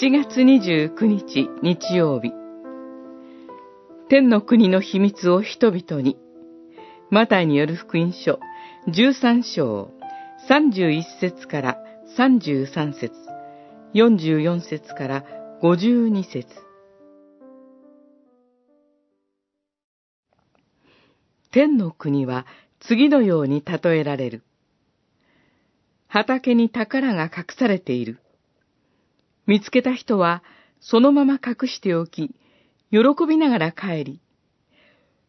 7月29日日曜日。天の国の秘密を人々に。マタイによる福音書。13章。31節から33節。44節から52節。天の国は次のように例えられる。畑に宝が隠されている。見つけた人はそのまま隠しておき、喜びながら帰り、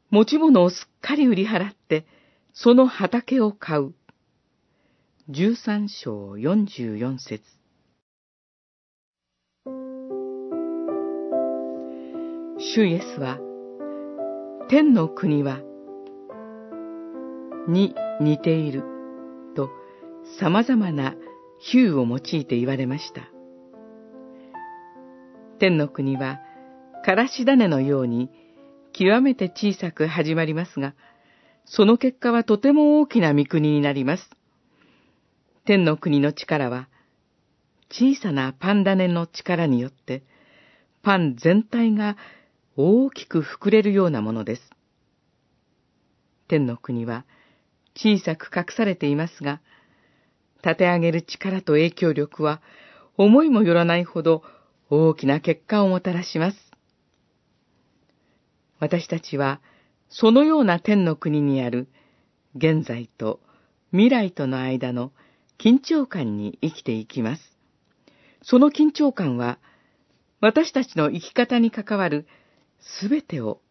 持ち物をすっかり売り払って、その畑を買う。十三章四十四節主イエスは、天の国は、に似ている、と様々な比喩を用いて言われました。天の国は、からし種のように、極めて小さく始まりますが、その結果はとても大きな御国になります。天の国の力は、小さなパン種の力によって、パン全体が大きく膨れるようなものです。天の国は小さく隠されていますが、立て上げる力と影響力は思いもよらないほど大きな結果をもたらします。私たちは、そのような天の国にある現在と未来との間の緊張感に生きていきます。その緊張感は、私たちの生き方に関わるすべてを、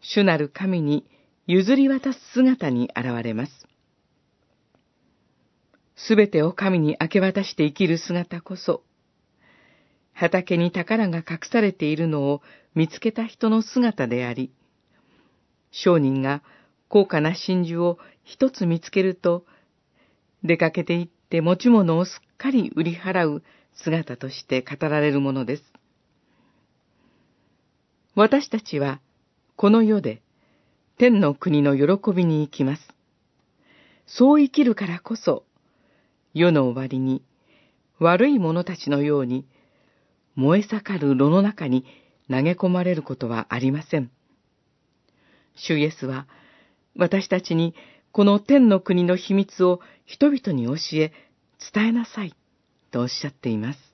主なる神に譲り渡す姿に現れます。すべてを神に明け渡して生きる姿こそ、畑に宝が隠されているのを見つけた人の姿であり、商人が高価な真珠を一つ見つけると、出かけて行って持ち物をすっかり売り払う姿として語られるものです。私たちは、この世で、天の国の喜びに行きます。そう生きるからこそ、世の終わりに、悪い者たちのように、燃え盛る炉の中に投げ込まれることはありません。主イエスは、私たちにこの天の国の秘密を人々に教え、伝えなさい、とおっしゃっています。